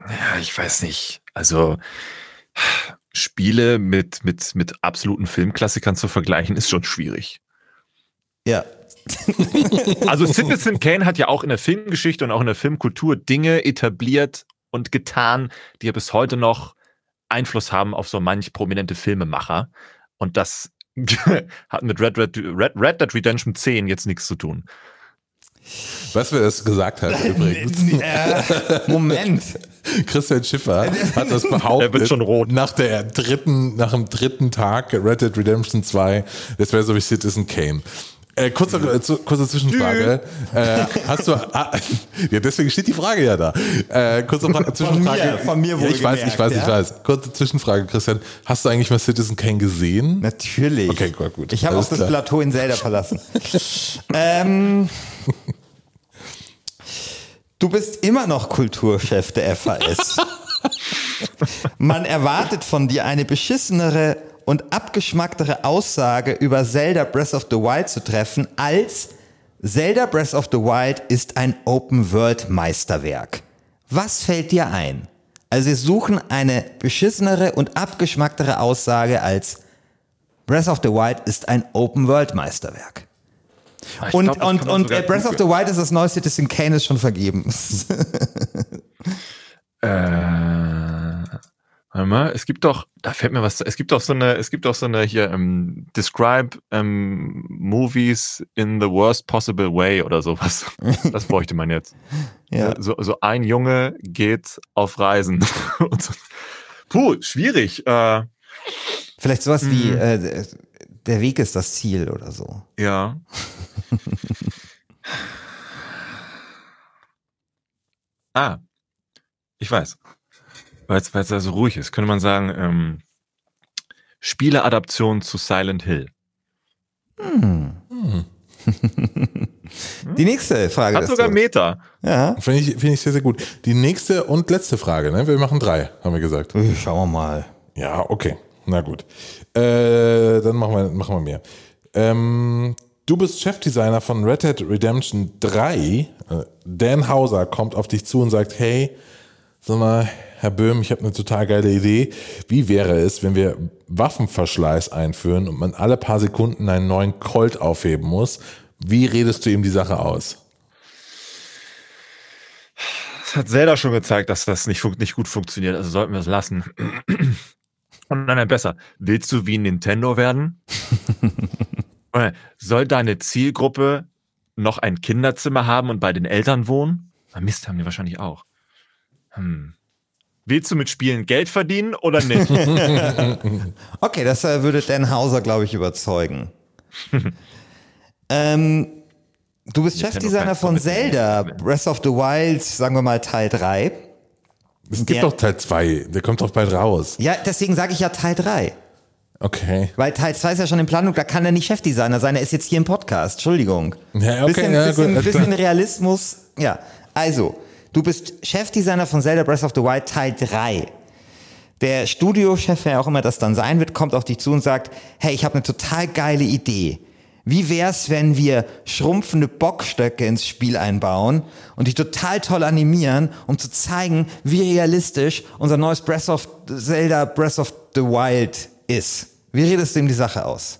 Ja, ich weiß nicht. Also Spiele mit, mit, mit absoluten Filmklassikern zu vergleichen, ist schon schwierig. Ja. Also Citizen Kane hat ja auch in der Filmgeschichte und auch in der Filmkultur Dinge etabliert und getan, die ja bis heute noch Einfluss haben auf so manch prominente Filmemacher. Und das hat mit Red, Red, Red, Red Dead Redemption 10 jetzt nichts zu tun. Du, wer das gesagt hat übrigens? äh, Moment. Christian Schiffer hat das behauptet. Er wird schon rot. Nach der dritten, nach dem dritten Tag Red Dead Redemption 2, das wäre so wie Citizen Kane. Äh, kurze, äh, kurze Zwischenfrage. Äh, hast du, ah, ja, deswegen steht die Frage ja da. Äh, kurze Fra Zwischenfrage. mir, von mir ja, ich weiß, ich weiß, ich ja? weiß. Kurze Zwischenfrage, Christian. Hast du eigentlich mal Citizen Kane gesehen? Natürlich. Okay, gut, gut. Ich habe auch das klar. Plateau in Zelda verlassen. ähm, du bist immer noch Kulturchef der FAS. Man erwartet von dir eine beschissenere und abgeschmacktere Aussage über Zelda Breath of the Wild zu treffen, als Zelda Breath of the Wild ist ein Open-World-Meisterwerk. Was fällt dir ein? Also wir suchen eine beschissenere und abgeschmacktere Aussage als Breath of the Wild ist ein Open-World-Meisterwerk. Ich Und, glaub, und, und äh, Breath of the Wild ist das neue Citizen Kane ist schon vergeben. Äh, warte mal, es gibt doch, da fällt mir was, es gibt doch so eine, es gibt doch so eine hier, ähm, describe ähm, movies in the worst possible way oder sowas. Das bräuchte man jetzt. ja. So, so ein Junge geht auf Reisen. So. Puh, schwierig. Äh, Vielleicht sowas wie Mhm. äh, der Weg ist das Ziel oder so. ja. ah, ich weiß. Weil es weil es da so ruhig ist, könnte man sagen, ähm, Spieleadaption zu Silent Hill. Die nächste Frage. Hat sogar. Meta. Ja. Finde ich, finde ich sehr, sehr gut. Die nächste und letzte Frage, ne? Wir machen drei, haben wir gesagt. Äh, Schauen wir mal. Ja, okay. Na gut. Äh, dann machen wir, machen wir mehr. Ähm, du bist Chefdesigner von Red Dead Redemption 3. Äh, Dan Hauser kommt auf dich zu und sagt, hey, sag mal, Herr Böhm, ich habe eine total geile Idee. Wie wäre es, wenn wir Waffenverschleiß einführen und man alle paar Sekunden einen neuen Colt aufheben muss? Wie redest du ihm die Sache aus? Das hat Zelda schon gezeigt, dass das nicht, nicht gut funktioniert, also sollten wir es lassen. Und dann besser. Willst du wie Nintendo werden? Soll deine Zielgruppe noch ein Kinderzimmer haben und bei den Eltern wohnen? Mist, haben die wahrscheinlich auch. Hm. Willst du mit Spielen Geld verdienen oder nicht? Okay, das äh, würde Dan Hauser, glaube ich, überzeugen. ähm, du bist Nintendo Chefdesigner von Zelda, Breath of the Wild, sagen wir mal Teil 3. Es gibt Der- doch Teil 2, der kommt doch bald raus. Ja, deswegen sage ich ja Teil 3. Okay. Weil Teil 2 ist ja schon in Planung, da kann er nicht Chefdesigner sein, er ist jetzt hier im Podcast. Entschuldigung. Ja, okay, bisschen, ja, bisschen, bisschen. Realismus. Ja, also, du bist Chefdesigner von Zelda Breath of the Wild Teil 3. Der Studiochef, wer auch immer das dann sein wird, kommt auf dich zu und sagt, hey, ich habe eine total geile Idee. Wie wär's, wenn wir schrumpfende Bockstöcke ins Spiel einbauen und die total toll animieren, um zu zeigen, wie realistisch unser neues Breath of Zelda Breath of the Wild ist? Wie redest du ihm die Sache aus?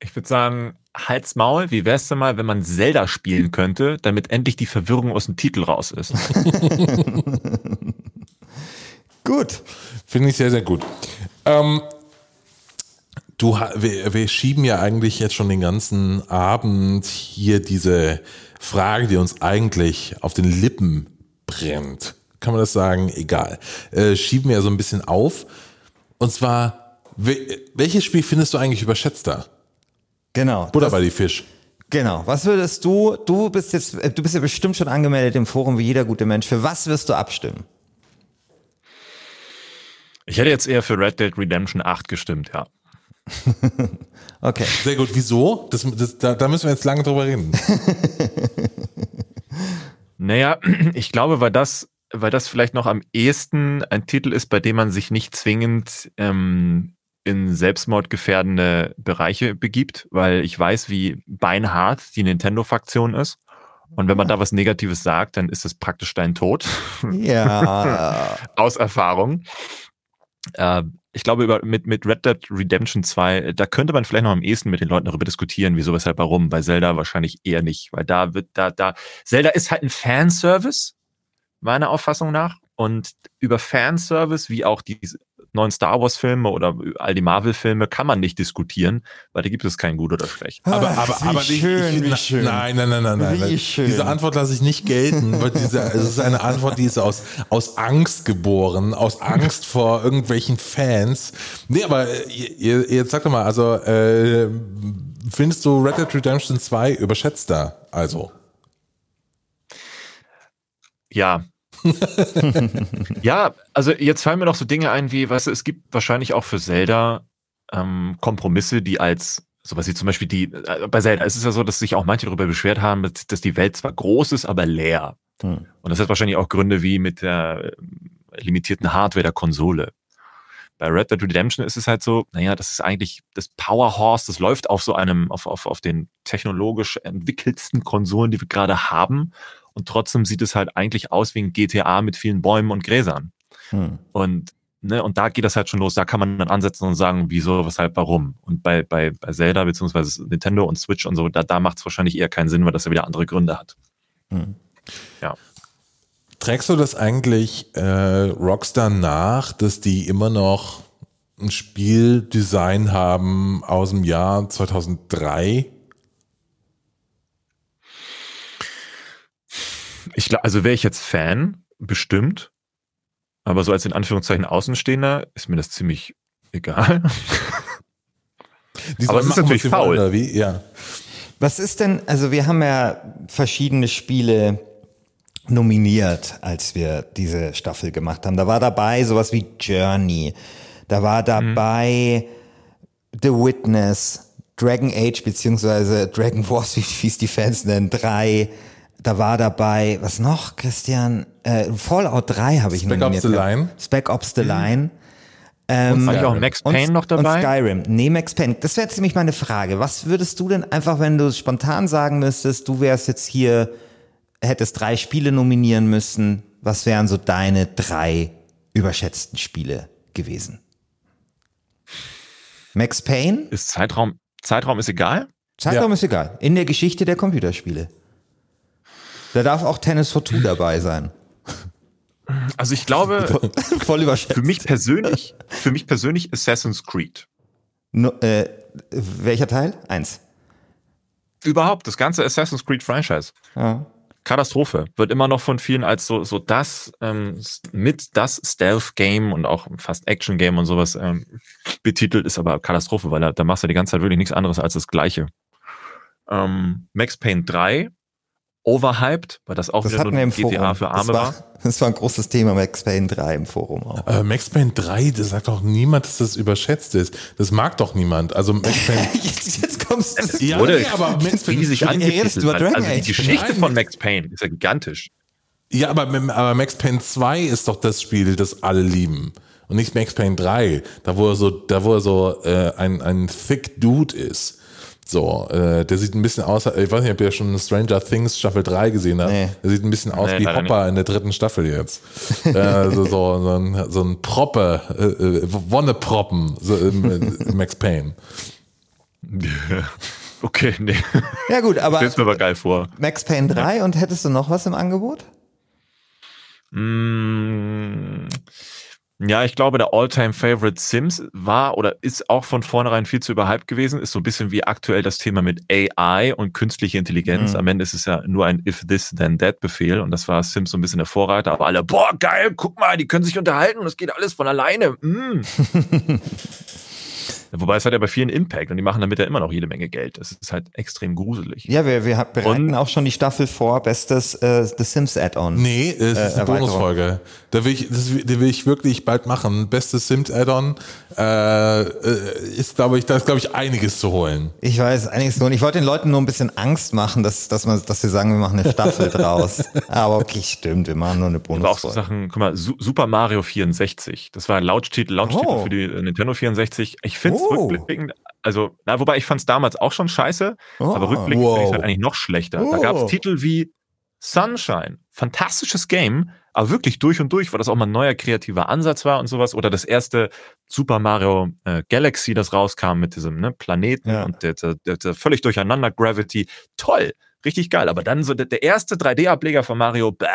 Ich würde sagen, Halt's Maul, wie wär's denn mal, wenn man Zelda spielen könnte, damit endlich die Verwirrung aus dem Titel raus ist? Gut. Finde ich sehr, sehr gut. Ähm, du, wir, wir schieben ja eigentlich jetzt schon den ganzen Abend hier diese Frage, die uns eigentlich auf den Lippen brennt. Kann man das sagen? Egal. Äh, schieben wir ja so ein bisschen auf. Und zwar, welches Spiel findest du eigentlich überschätzter? Genau. Butter bei die Fisch. Genau. Was würdest du, du bist jetzt, du bist ja bestimmt schon angemeldet im Forum wie jeder gute Mensch. Für was wirst du abstimmen? Ich hätte jetzt eher für Red Dead Redemption 8 gestimmt, ja. okay. Sehr gut. Wieso? Das, das, da, da müssen wir jetzt lange drüber reden. naja, ich glaube, weil das, weil das vielleicht noch am ehesten ein Titel ist, bei dem man sich nicht zwingend ähm, in selbstmordgefährdende Bereiche begibt, weil ich weiß, wie beinhart die Nintendo-Faktion ist. Und wenn man da was Negatives sagt, dann ist es praktisch dein Tod. Ja. Aus Erfahrung. Äh, ich glaube, über, mit, mit Red Dead Redemption 2, da könnte man vielleicht noch am ehesten mit den Leuten darüber diskutieren, wieso, weshalb, warum. Bei Zelda wahrscheinlich eher nicht, weil da wird, da, da, Zelda ist halt ein Fanservice, meiner Auffassung nach. Und über Fanservice, wie auch diese neuen Star Wars Filme oder all die Marvel Filme kann man nicht diskutieren, weil da gibt es kein gut oder schlecht. Aber aber wie aber schön, ich, wie na, schön. Nein, nein, nein, nein, nein. Wie schön. Diese Antwort lasse ich nicht gelten, weil diese es ist eine Antwort, die ist aus aus Angst geboren, aus Angst vor irgendwelchen Fans. Nee, aber äh, jetzt sag doch mal, also äh, findest du Red Dead Redemption 2 überschätzt da? Also Ja. ja, also jetzt fallen mir noch so Dinge ein wie, weißt du, es gibt wahrscheinlich auch für Zelda ähm, Kompromisse, die als sowas wie zum Beispiel die, äh, bei Zelda ist es ja so, dass sich auch manche darüber beschwert haben, dass, dass die Welt zwar groß ist, aber leer. Hm. Und das hat wahrscheinlich auch Gründe wie mit der äh, limitierten Hardware der Konsole. Bei Red Dead Redemption ist es halt so, naja, das ist eigentlich das Power Horse, das läuft auf so einem, auf, auf, auf den technologisch entwickelsten Konsolen, die wir gerade haben. Und trotzdem sieht es halt eigentlich aus wie ein GTA mit vielen Bäumen und Gräsern. Hm. Und, ne, und da geht das halt schon los. Da kann man dann ansetzen und sagen, wieso, weshalb, warum. Und bei, bei, bei Zelda beziehungsweise Nintendo und Switch und so, da, da macht es wahrscheinlich eher keinen Sinn, weil das ja wieder andere Gründe hat. Hm. Ja. Trägst du das eigentlich äh, Rockstar nach, dass die immer noch ein Spieldesign haben aus dem Jahr 2003? Ich glaub, also wäre ich jetzt Fan, bestimmt. Aber so als in Anführungszeichen Außenstehender ist mir das ziemlich egal. Die Aber es ist natürlich faul. Oder wie? Ja. Was ist denn, also wir haben ja verschiedene Spiele nominiert, als wir diese Staffel gemacht haben. Da war dabei sowas wie Journey. Da war dabei The Witness, Dragon Age beziehungsweise Dragon Wars, wie wie es die Fans nennen, 3. Da war dabei, was noch, Christian? Äh, Fallout 3 habe ich Spec Ops nominiert. The Line. Spec Ops The Line. War ich auch Max Payne noch dabei? Und Skyrim. Nee, Max Payne. Das wäre jetzt nämlich meine Frage. Was würdest du denn einfach, wenn du spontan sagen müsstest, du wärst jetzt hier, hättest drei Spiele nominieren müssen, was wären so deine drei überschätzten Spiele gewesen? Max Payne? Ist Zeitraum, Zeitraum ist egal? Zeitraum Ja. ist egal. In der Geschichte der Computerspiele. Da darf auch Tennis for Two dabei sein. Also ich glaube, Voll überschätzt. für mich persönlich, für mich persönlich Assassin's Creed. No, äh, welcher Teil? Eins. Überhaupt, das ganze Assassin's Creed Franchise. Ja. Katastrophe. Wird immer noch von vielen als so, so das, ähm, mit das Stealth-Game und auch fast Action-Game und sowas ähm, betitelt, ist aber Katastrophe, weil da, da machst du die ganze Zeit wirklich nichts anderes als das Gleiche. Ähm, Max Payne 3, overhyped, weil das auch Das wieder im ein GTA Forum. für das, Arme war. war, das war ein großes Thema, Max Payne 3 im Forum auch. Äh, Max Payne 3, das sagt doch niemand, dass das überschätzt ist. Das mag doch niemand. Also Max Payne. Jetzt, jetzt kommst du. Ja, Wurde nee, aber Max Payne, riesig du redest angepisst. über Dragon Also die. Geschichte Nein. von Max Payne ist ja gigantisch. ja aber, aber Max Payne 2 ist doch das Spiel, das alle lieben. Und nicht Max Payne 3, da wo er so, da wo er so äh, ein, ein thick Dude ist. So, äh, der sieht ein bisschen aus, ich weiß nicht, ob ihr schon Stranger Things Staffel 3 gesehen habt. Nee. Der sieht ein bisschen aus Nee, wie Hopper in der dritten Staffel jetzt. äh, also so, so ein, so ein Proppe, äh, äh, Wonneproppen, so, äh, Max Payne. Okay, nee. Ja gut, aber Stell's mir aber geil vor. Max Payne 3 und hättest du noch was im Angebot? Mm, Ja, ich glaube, der All-Time-Favorite Sims war oder ist auch von vornherein viel zu überhyped gewesen. Ist so ein bisschen wie aktuell das Thema mit AI und künstliche Intelligenz. Mhm. Am Ende ist es ja nur ein If This Then That Befehl und das war Sims so ein bisschen der Vorreiter. Aber alle, boah, geil, guck mal, die können sich unterhalten und es geht alles von alleine. Mm. Wobei es hat ja bei vielen Impact und die machen damit ja immer noch jede Menge Geld. Das ist halt extrem gruselig. Ja, wir, wir bereiten Und- auch schon die Staffel vor, bestes äh, The Sims Add-on. Nee, es ist eine. Bonusfolge. Da will ich, das, die will ich wirklich bald machen. Bestes Sims Add-on äh, äh, ist, glaube ich, da ist, glaube ich, einiges zu holen. Ich weiß einiges nur. und Ich wollte den Leuten nur ein bisschen Angst machen, dass, dass, man, dass sie sagen, wir machen eine Staffel draus. Aber okay, stimmt, wir machen nur eine Aber auch so Bonusfolge. Sachen, guck mal, Su Super Mario 64. Das war ein Launch-Titel, Launch-Titel Oh. für die äh, Nintendo 64. Ich finde es Oh. rückblickend, also, na, wobei ich fand es damals auch schon scheiße, Oh. aber rückblickend finde ich Wow. es halt eigentlich noch schlechter. Da Oh. gab es Titel wie Sunshine. Fantastisches Game, aber wirklich durch und durch, weil das auch mal ein neuer kreativer Ansatz war und sowas. Oder das erste Super Mario äh, Galaxy, das rauskam mit diesem ne, Planeten Ja. und der, der, der, der völlig durcheinander Gravity. Toll, richtig geil. Aber dann so der, der erste 3D-Ableger von Mario, bäh.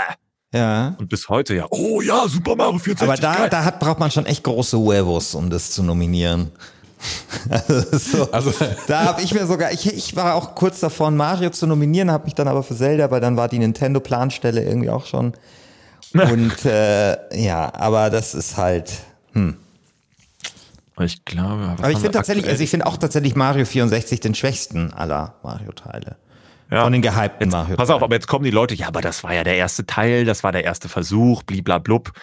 Ja. Und bis heute ja, oh ja, Super Mario 64. Aber da, geil. da hat, braucht man schon echt große Huevos, um das zu nominieren. Also, so. Also, Da habe ich mir sogar, ich, ich war auch kurz davor, Mario zu nominieren, habe mich dann aber für Zelda, weil dann war die Nintendo-Planstelle irgendwie auch schon. Und äh, ja, aber das ist halt. ich glaube, Aber ich finde tatsächlich, also ich finde auch tatsächlich Mario 64 den schwächsten aller Mario-Teile. Ja. Von den gehypten Jetzt, Mario. pass auf, aber jetzt kommen die Leute, ja, aber das war ja der erste Teil, das war der erste Versuch, bliblablub.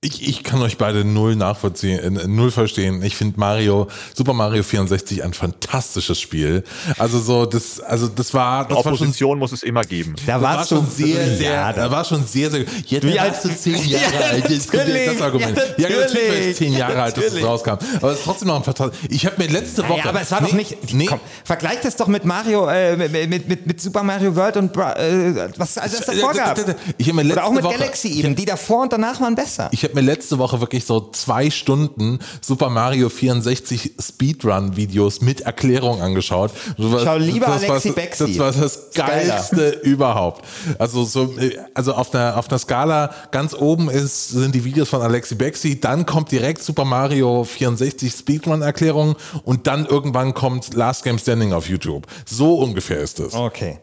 Ich, ich kann euch beide null nachvollziehen, äh, null verstehen. Ich finde Mario, Super Mario 64 ein fantastisches Spiel. Also so, das, also das war, das war schon Opposition muss es immer geben. Da Das war schon sehr, sehr, Ja, da war schon sehr, sehr, jetzt Wie alt- du zehn Jahre alt, jetzt kommt natürlich, das Argument. ja, Ja, natürlich war natürlich, ich zehn Jahre alt, dass es rauskam. Aber es ist trotzdem noch ein Vertrag. Ich habe mir letzte Woche. Ja, aber es war nee, doch nicht. Nee, Komm, vergleich das doch mit Mario, äh, mit, mit, mit, mit Super Mario World und äh, was also es davor gab. Ich habe mir letzte Oder auch mit Woche, Galaxy eben. Die davor und danach waren besser. Ich habe mir letzte Woche wirklich so zwei Stunden Super Mario 64 Speedrun-Videos mit Erklärung angeschaut. Das Schau lieber das Alexi Bexi. Das war das geilste überhaupt. Also so, also auf einer auf einer Skala ganz oben ist sind die Videos von Alexi Bexi, dann kommt direkt Super Mario 64 Speedrun-Erklärung und dann irgendwann kommt Last Game Standing auf YouTube. So ungefähr ist es. Okay.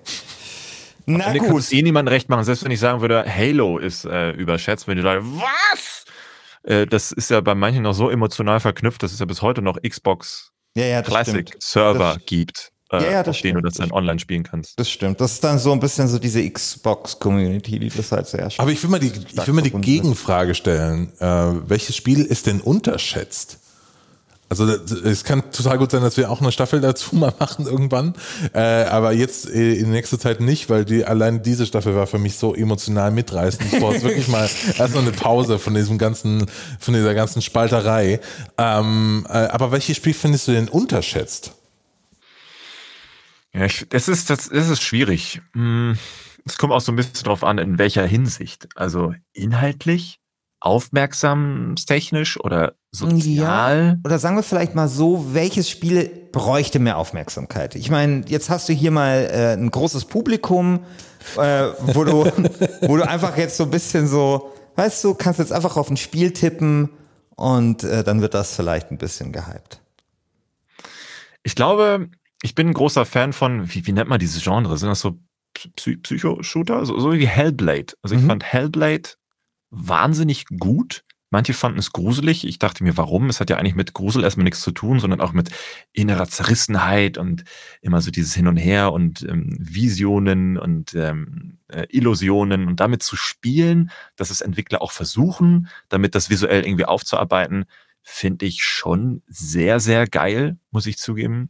Na Ende kann gut. es eh niemandem recht machen, selbst wenn ich sagen würde, Halo ist äh, überschätzt, wenn die Leute, was? Äh, das ist ja bei manchen noch so emotional verknüpft, dass es ja bis heute noch Xbox Ja, ja, Classic stimmt. Server Das- gibt, äh, Ja, ja, das auf denen du stimmt, das dann online spielen kannst. Das stimmt. Das ist dann so ein bisschen so diese Xbox-Community, die das halt sehr Aber ich will mal die, ich will mal die. Gegenfrage stellen. Äh, welches Spiel ist denn unterschätzt? Also es kann total gut sein, dass wir auch eine Staffel dazu mal machen irgendwann. Äh, aber jetzt äh, in nächster Zeit nicht, weil die allein diese Staffel war für mich so emotional mitreißend. Ich brauche jetzt wirklich mal erstmal eine Pause von diesem ganzen, von dieser ganzen Spalterei. Ähm, äh, aber welches Spiel findest du denn unterschätzt? Ja, ich, das ist, das, das ist schwierig. Hm, Es kommt auch so ein bisschen drauf an, in welcher Hinsicht. Also inhaltlich, aufmerksamstechnisch oder sozial. Oder sagen wir vielleicht mal so, welches Spiel bräuchte mehr Aufmerksamkeit? Ich meine, jetzt hast du hier mal äh, ein großes Publikum, äh, wo, du, wo du einfach jetzt so ein bisschen so, weißt du, kannst jetzt einfach auf ein Spiel tippen und äh, dann wird das vielleicht ein bisschen gehypt. Ich glaube, ich bin ein großer Fan von, wie, wie nennt man dieses Genre? Sind das so Psy Psycho-Shooter? So, so wie Hellblade. Also ich Mhm. fand Hellblade wahnsinnig gut. Manche fanden es gruselig. Ich dachte mir, warum? Es hat ja eigentlich mit Grusel erstmal nichts zu tun, sondern auch mit innerer Zerrissenheit und immer so dieses Hin und Her und ähm, Visionen und ähm, äh, Illusionen und damit zu spielen, dass es Entwickler auch versuchen, damit das visuell irgendwie aufzuarbeiten, finde ich schon sehr, sehr geil, muss ich zugeben.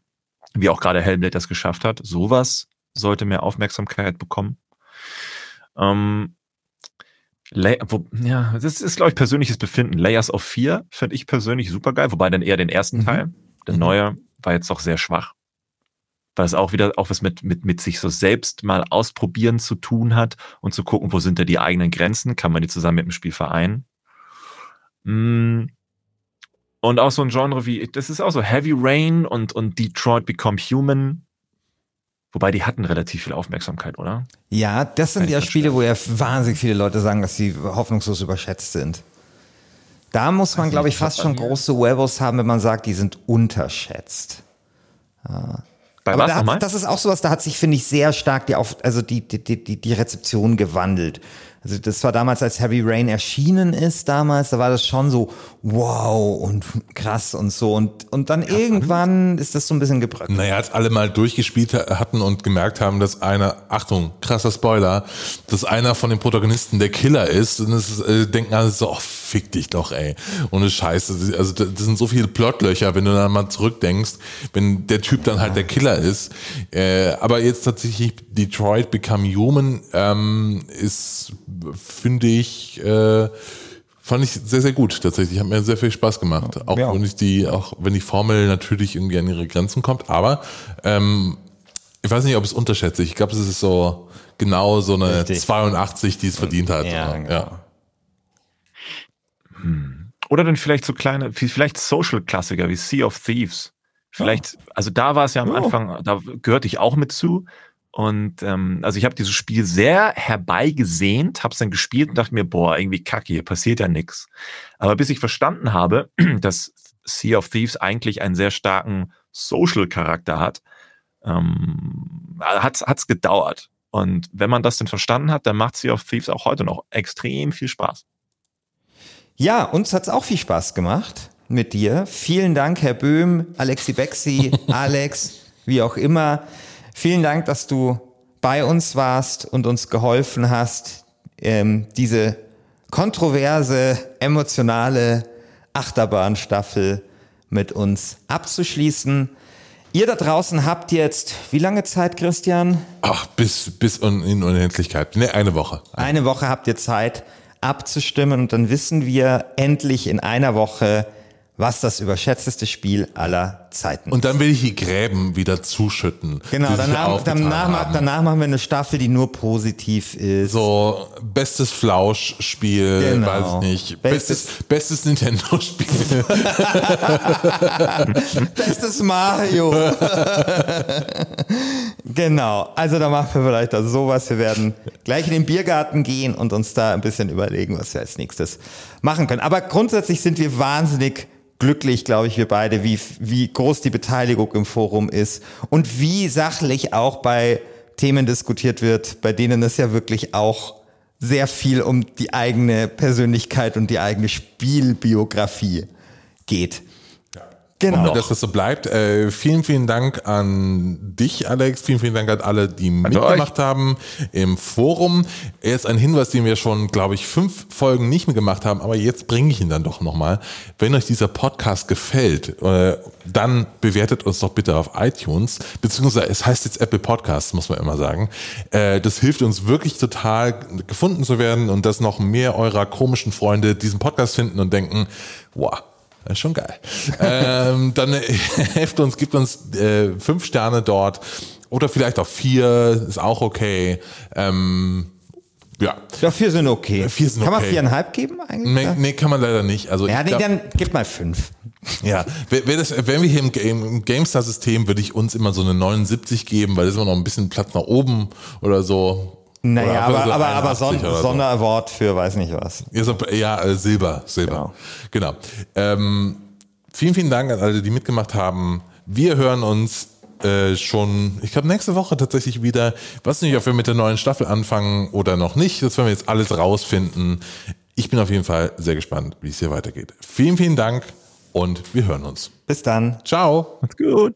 Wie auch gerade Hellblade das geschafft hat. Sowas sollte mehr Aufmerksamkeit bekommen. Ähm, Lay wo, ja, das ist, glaube ich, persönliches Befinden. Layers of 4 finde ich persönlich super geil, wobei dann eher den ersten Mhm. Teil. Der Mhm. neue war jetzt doch sehr schwach. Weil es auch wieder auch was mit, mit, mit sich so selbst mal ausprobieren zu tun hat und zu gucken, wo sind da die eigenen Grenzen, kann man die zusammen mit dem Spiel vereinen. Mm. Und auch so ein Genre wie, das ist auch so Heavy Rain und, und Detroit Become Human. Wobei die hatten relativ viel Aufmerksamkeit, oder? Ja, das sind ja. Spiele, wo ja wahnsinnig viele Leute sagen, dass sie hoffnungslos überschätzt sind. Da muss man, glaube ich, fast schon große Werewolves haben, wenn man sagt, die sind unterschätzt. Bei Aber da hat, das ist auch sowas, da hat sich, finde ich, sehr stark die, auf, also die, die, die- die Rezeption gewandelt. Also das war damals, als Heavy Rain erschienen ist damals, da war das schon so wow und krass und so. Und, und dann irgendwann ist das so ein bisschen gebröckelt. Naja, als alle mal durchgespielt ha- hatten und gemerkt haben, dass einer, Achtung, krasser Spoiler, dass einer von den Protagonisten der Killer ist, und ist, äh, denken alle so, oh, fick dich doch, ey. Ohne Scheiße. Also da- das sind so viele Plotlöcher, wenn du dann mal zurückdenkst, wenn der Typ dann halt der Killer ist. Äh, aber jetzt tatsächlich Detroit Become Human ähm, ist, finde ich, äh, Fand ich sehr, sehr gut tatsächlich. Hat mir sehr viel Spaß gemacht. Auch Ja. wenn ich die, auch wenn die Formel natürlich irgendwie an ihre Grenzen kommt. Aber ähm, ich weiß nicht, ob es unterschätze. Ich glaube, es ist so genau so eine Richtig. 82, die es verdient hat. Ja, genau. Oder dann vielleicht so kleine, vielleicht Social-Klassiker wie Sea of Thieves. Vielleicht, also da war es ja am Oh. Anfang, da gehörte ich auch mit zu. Und ähm, also ich habe dieses Spiel sehr herbeigesehnt, habe es dann gespielt und dachte mir, boah, irgendwie kacke, hier passiert ja nix. Aber bis ich verstanden habe, dass Sea of Thieves eigentlich einen sehr starken Social-Charakter hat, ähm, hat es gedauert. Und wenn man das denn verstanden hat, dann macht Sea of Thieves auch heute noch extrem viel Spaß. Ja, uns hat's auch viel Spaß gemacht mit dir. Vielen Dank, Herr Böhm, Alexi Bexi, Alex, wie auch immer. Vielen Dank, dass du bei uns warst und uns geholfen hast, ähm, diese kontroverse, emotionale Achterbahnstaffel mit uns abzuschließen. Ihr da draußen habt jetzt, wie lange Zeit, Christian? Ach, bis, bis in Unendlichkeit. Ne, eine Woche. Eine Woche habt ihr Zeit abzustimmen und dann wissen wir endlich in einer Woche, was das überschätzteste Spiel aller Zeiten Und dann will ich die Gräben wieder zuschütten. Genau, danach, danach, danach machen wir eine Staffel, die nur positiv ist. So, bestes Flausch-Spiel, Genau. weiß ich nicht. Bestes- Bestes, bestes Nintendo-Spiel. Bestes Mario. genau, also da machen wir vielleicht also sowas. Wir werden gleich in den Biergarten gehen und uns da ein bisschen überlegen, was wir als nächstes machen können. Aber grundsätzlich sind wir wahnsinnig glücklich, glaube ich, wir beide, wie, wie groß die Beteiligung im Forum ist und wie sachlich auch bei Themen diskutiert wird, bei denen es ja wirklich auch sehr viel um die eigene Persönlichkeit und die eigene Spielbiografie geht. Genau. dass das so bleibt. Äh, vielen, vielen Dank an dich, Alex. Vielen, vielen Dank an alle, die mitgemacht haben im Forum. Jetzt ein Hinweis, den wir schon, glaube ich, fünf Folgen nicht mehr gemacht haben, aber jetzt bringe ich ihn dann doch nochmal. Wenn euch dieser Podcast gefällt, äh, dann bewertet uns doch bitte auf iTunes, beziehungsweise es heißt jetzt Apple Podcasts, muss man immer sagen. Äh, das hilft uns wirklich total, gefunden zu werden und dass noch mehr eurer komischen Freunde diesen Podcast finden und denken, wow, das ist schon geil. ähm, dann äh, helft uns, gibt uns äh, fünf Sterne dort oder vielleicht auch vier, ist auch okay. Ähm, ja. Ja, vier sind okay. Vier sind Kann man okay. viereinhalb geben eigentlich? Nee, nee, kann man leider nicht. Also Ja, nee, glaub- dann gib mal fünf. ja, das, wenn wir hier im, Game, im GameStar-System, würde ich uns immer so eine 79 geben, weil das ist immer noch ein bisschen Platz nach oben oder so. Naja, aber, so aber, aber 81 Son so. Sonderaward für weiß nicht was. Ja, äh, Silber, Silber. Genau. Ähm, vielen, vielen Dank an alle, die mitgemacht haben. Wir hören uns äh, schon, ich glaube, nächste Woche tatsächlich wieder. weiß nicht, ob wir mit der neuen Staffel anfangen oder noch nicht. Das werden wir jetzt alles rausfinden. Ich bin auf jeden Fall sehr gespannt, wie es hier weitergeht. Vielen, vielen Dank und wir hören uns. Bis dann. Ciao. Macht's gut.